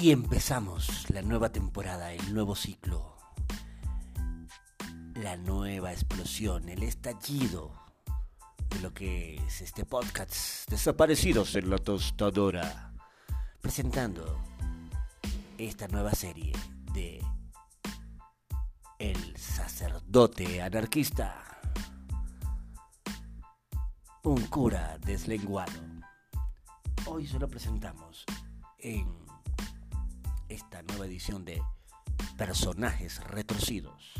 Y empezamos la nueva temporada, el nuevo ciclo, la nueva explosión, el estallido de lo que es este podcast Desaparecidos en la tostadora, presentando esta nueva serie de El sacerdote anarquista, un cura deslenguado. Hoy se lo presentamos en edición de Personajes Retorcidos.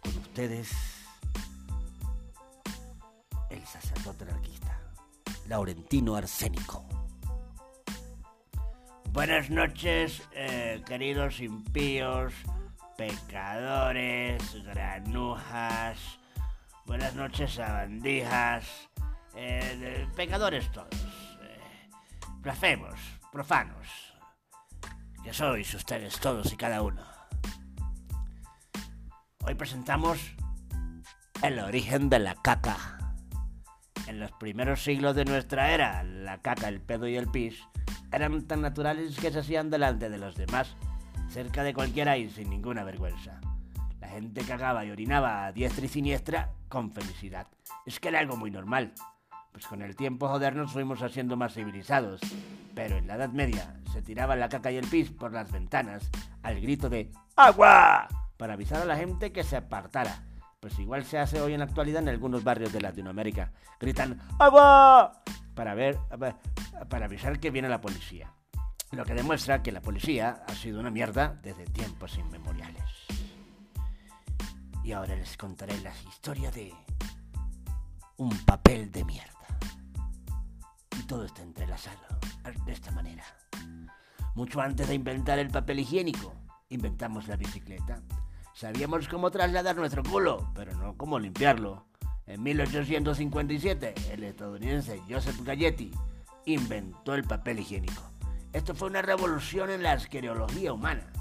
Con ustedes, el sacerdote anarquista, Laurentino Arsénico. Buenas noches, eh, queridos impíos, pecadores, granujas. Buenas noches, sabandijas, eh, pecadores todos. eh, blasfemos, profanos. Que sois ustedes todos y cada uno. Hoy presentamos El origen de la caca. En los primeros siglos de nuestra era, la caca, el pedo y el pis eran tan naturales que se hacían delante de los demás, cerca de cualquiera y sin ninguna vergüenza. La gente cagaba y orinaba a diestra y siniestra con felicidad. Es que era algo muy normal. Pues con el tiempo joder nos fuimos haciendo más civilizados. Pero en la Edad Media se tiraba la caca y el pis por las ventanas al grito de ¡Agua! para avisar a la gente que se apartara. Pues igual se hace hoy en la actualidad en algunos barrios de Latinoamérica. Gritan ¡Agua! para ver para avisar que viene la policía. Lo que demuestra que la policía ha sido una mierda desde tiempos inmemoriales. Y ahora les contaré la historia de Un papel de mierda. Y todo está entrelazado de esta manera. Mucho antes de inventar el papel higiénico, inventamos la bicicleta. Sabíamos cómo trasladar nuestro culo, pero no cómo limpiarlo. En 1857, el estadounidense Joseph Galletti inventó el papel higiénico. Esto fue una revolución en la asquereología humana.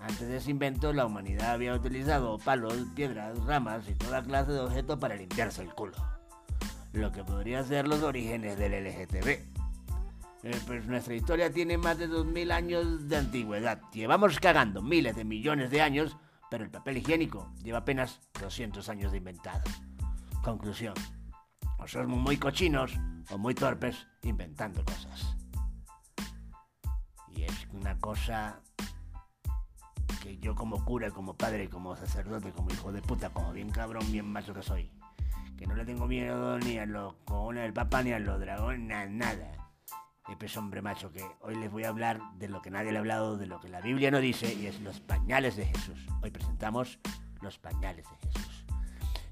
Antes de ese invento, la humanidad había utilizado palos, piedras, ramas y toda clase de objetos para limpiarse el culo. Lo que podría ser los orígenes del LGTB. Eh, pues nuestra historia tiene más de 2000 años de antigüedad. Llevamos cagando miles de millones de años, pero el papel higiénico lleva apenas 200 años de inventado. Conclusión. O somos muy cochinos o muy torpes inventando cosas. Y es una cosa que yo como cura, como padre, como sacerdote, como hijo de puta, como bien cabrón, bien macho que soy, que no le tengo miedo ni a los cojones del papá, ni a los dragones, na- nada. Es hombre macho que hoy les voy a hablar de lo que nadie le ha hablado, de lo que la Biblia no dice, y es los pañales de Jesús. Hoy presentamos los pañales de Jesús.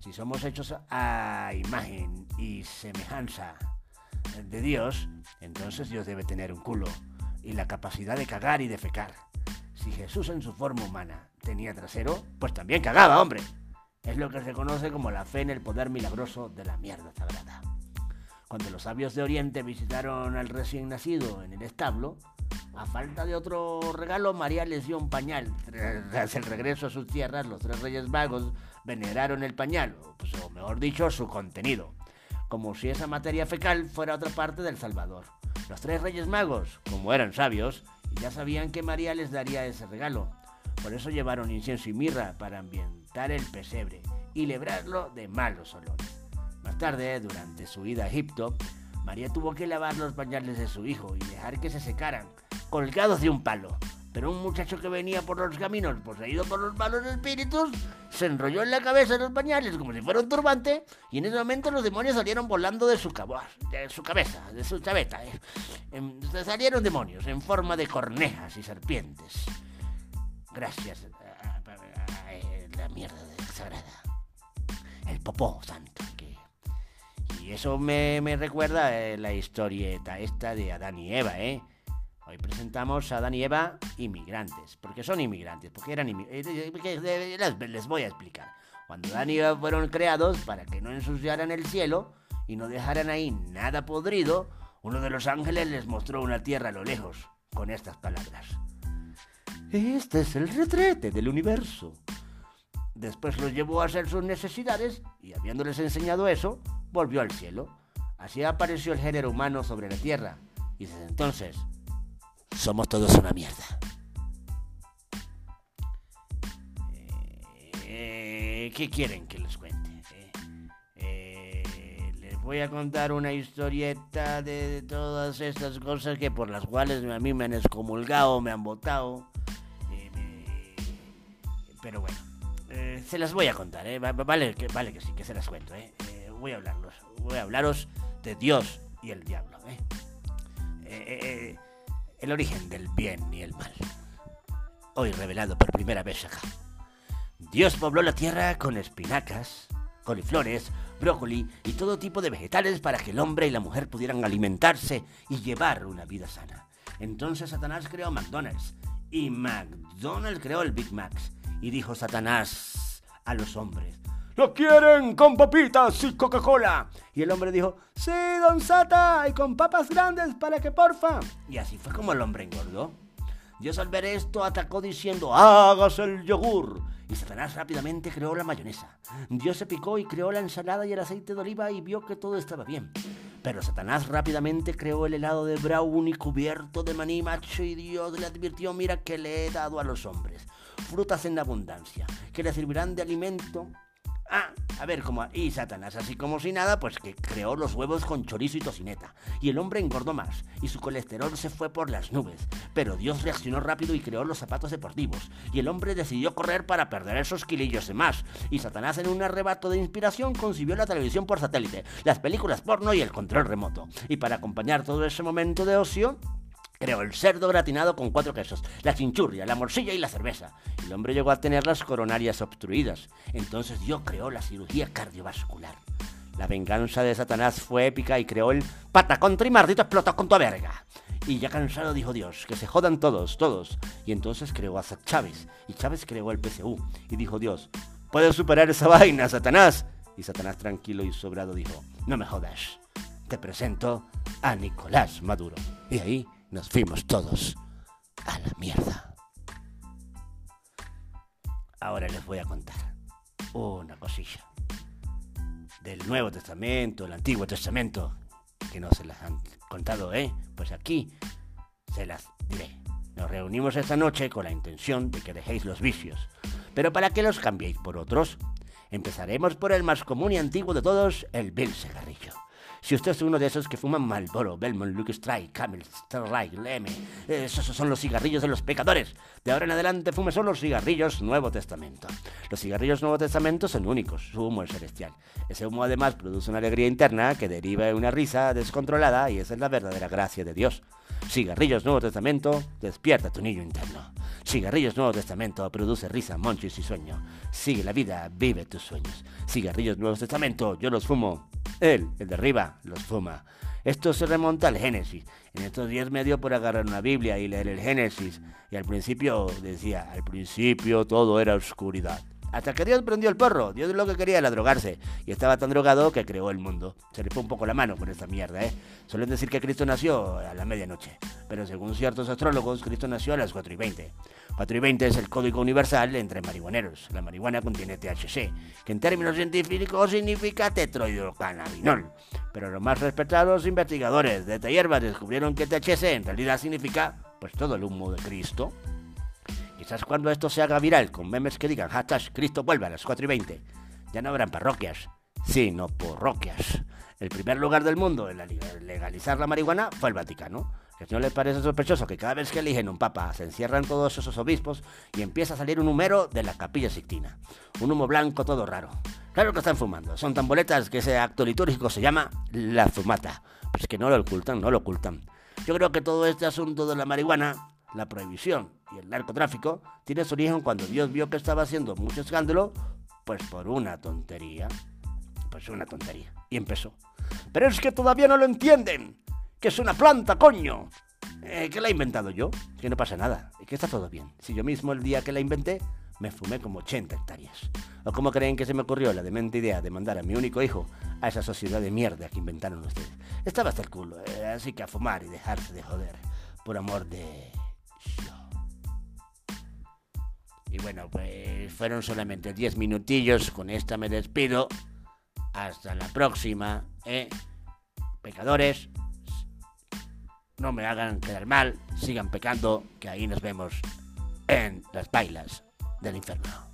Si somos hechos a imagen y semejanza de Dios, entonces Dios debe tener un culo y la capacidad de cagar y de fecar. Si Jesús en su forma humana tenía trasero, pues también cagaba, hombre. Es lo que se conoce como la fe en el poder milagroso de la mierda sagrada. Cuando los sabios de Oriente visitaron al recién nacido en el establo, a falta de otro regalo, María les dio un pañal. Tras el regreso a sus tierras, los tres reyes magos veneraron el pañal, pues, o mejor dicho, su contenido, como si esa materia fecal fuera otra parte del Salvador. Los tres reyes magos, como eran sabios, ya sabían que María les daría ese regalo. Por eso llevaron incienso y mirra para ambientar el pesebre y librarlo de malos olores. Tarde, durante su ida a Egipto, María tuvo que lavar los pañales de su hijo y dejar que se secaran, colgados de un palo. Pero un muchacho que venía por los caminos, poseído por los malos espíritus, se enrolló en la cabeza de los pañales como si fuera un turbante, y en ese momento los demonios salieron volando de su, de su cabeza, de su chaveta. eh. Em, salieron demonios en forma de cornejas y serpientes. Gracias a, la mierda sagrada. El popó santo. Eso me, recuerda eh, la historieta esta de Adán y Eva, ¿eh? Hoy presentamos a Adán y Eva inmigrantes. porque son inmigrantes? Porque eran inmigrantes. Les voy a explicar. Cuando Adán y Eva fueron creados para que no ensuciaran el cielo y no dejaran ahí nada podrido, uno de los ángeles les mostró una tierra a lo lejos con estas palabras. Este es el retrete del universo. Después los llevó a hacer sus necesidades y habiéndoles enseñado eso, volvió al cielo. Así apareció el género humano sobre la tierra y desde entonces somos todos una mierda. Eh, ¿Qué quieren que les cuente? Eh, eh, les voy a contar una historieta de todas estas cosas que por las cuales a mí me han excomulgado, me han votado. pero bueno, se las voy a contar, vale, que, vale que sí, que se las cuento. Voy a hablarlos, voy a hablaros de Dios y el diablo. el origen del bien y el mal. Hoy revelado por primera vez. Dios pobló la tierra con espinacas, coliflores, brócoli y todo tipo de vegetales para que el hombre y la mujer pudieran alimentarse y llevar una vida sana. Entonces Satanás creó McDonald's y McDonald's creó el Big Mac. Y dijo Satanás a los hombres, ¿Lo quieren con papitas y Coca-Cola? Y el hombre dijo, sí, don Sata, y con papas grandes para que porfa. Y así fue como el hombre engordó. Dios al ver esto atacó diciendo, hágase el yogur. Y Satanás rápidamente creó la mayonesa. Dios se picó y creó la ensalada y el aceite de oliva y vio que todo estaba bien. Pero Satanás rápidamente creó el helado de brownie cubierto de maní macho y Dios le advirtió, mira que le he dado a los hombres frutas en abundancia, que le servirán de alimento Ah, a ver cómo. Y Satanás, así como si nada, pues que creó los huevos con chorizo y tocineta. Y el hombre engordó más, y su colesterol se fue por las nubes. Pero Dios reaccionó rápido y creó los zapatos deportivos. Y el hombre decidió correr para perder esos kilillos de más. Y Satanás, en un arrebato de inspiración, concibió la televisión por satélite, las películas porno y el control remoto. Y para acompañar todo ese momento de ocio, Creó el cerdo gratinado con cuatro quesos, la chinchurria, la morcilla y la cerveza. El hombre llegó a tener las coronarias obstruidas. Entonces Dios creó la cirugía cardiovascular. La venganza de Satanás fue épica y creó el patacón trimardito explotó con tu verga. Y ya cansado dijo Dios, que se jodan todos, todos. Y entonces creó a Chávez. Y Chávez creó el PSU. Y dijo Dios, puedes superar esa vaina, Satanás. Y Satanás tranquilo y sobrado dijo, no me jodas. Te presento a Nicolás Maduro. Y ahí nos fuimos todos a la mierda. Ahora les voy a contar una cosilla del Nuevo Testamento, el Antiguo Testamento, que no se las han contado, ¿eh? Pues aquí se las diré. Nos reunimos esta noche con la intención de que dejéis los vicios, pero para que los cambiéis por otros, empezaremos por el más común y antiguo de todos, el Bill Cigarrillo. Si usted es uno de esos que fuman Marlboro, Belmont, Luke Strike, Camel, Starlight, Leme, esos son los cigarrillos de los pecadores. De ahora en adelante fume solo los cigarrillos Nuevo Testamento. Los cigarrillos Nuevo Testamento son únicos, su humo es celestial. Ese humo además produce una alegría interna que deriva de una risa descontrolada y esa es la verdadera gracia de Dios. Cigarrillos Nuevo Testamento, despierta tu niño interno. Cigarrillos Nuevo Testamento produce risa, monchis y sueño. Sigue la vida, vive tus sueños. Cigarrillos Nuevo Testamento, yo los fumo. Él, el de arriba, los fuma. Esto se remonta al Génesis. En estos días me dio por agarrar una Biblia y leer el Génesis. Y al principio decía, al principio todo era oscuridad. Hasta que Dios prendió el porro. Dios lo que quería era drogarse. Y estaba tan drogado que creó el mundo. Se le fue un poco la mano con esta mierda, ¿eh? Suelen decir que Cristo nació a la medianoche. Pero según ciertos astrólogos, Cristo nació a las 4 y 20. 4 y 20 es el código universal entre marihuaneros. La marihuana contiene THC, que en términos científicos significa tetrohidrocannabinol. Pero los más respetados investigadores de esta hierba descubrieron que THC en realidad significa pues todo el humo de Cristo. Quizás cuando esto se haga viral con memes que digan hashtag Cristo vuelve a las 4 y 20, ya no habrán parroquias, sino porroquias. El primer lugar del mundo en legalizar la marihuana fue el Vaticano. ¿Que no les parece sospechoso que cada vez que eligen un papa se encierran todos esos obispos y empieza a salir un humero de la capilla sixtina? Un humo blanco todo raro. Claro que están fumando. Son tan boletas que ese acto litúrgico se llama la fumata. Pues que no lo ocultan, no lo ocultan. Yo creo que todo este asunto de la marihuana la prohibición y el narcotráfico tiene su origen cuando Dios vio que estaba haciendo mucho escándalo, pues por una tontería. Pues una tontería. Y empezó. Pero es que todavía no lo entienden. Que es una planta, coño. Eh, que la he inventado yo. Que no pasa nada. Y que está todo bien. Si yo mismo el día que la inventé me fumé como 80 hectáreas. ¿O cómo creen que se me ocurrió la demente idea de mandar a mi único hijo a esa sociedad de mierda que inventaron ustedes? Estaba hasta el culo, eh, así que a fumar y dejarse de joder. Por amor de... Y bueno, pues fueron solamente 10 minutillos. Con esta me despido. Hasta la próxima, ¿eh? Pecadores. no me hagan quedar mal, sigan pecando, que ahí nos vemos en las bailas del infierno.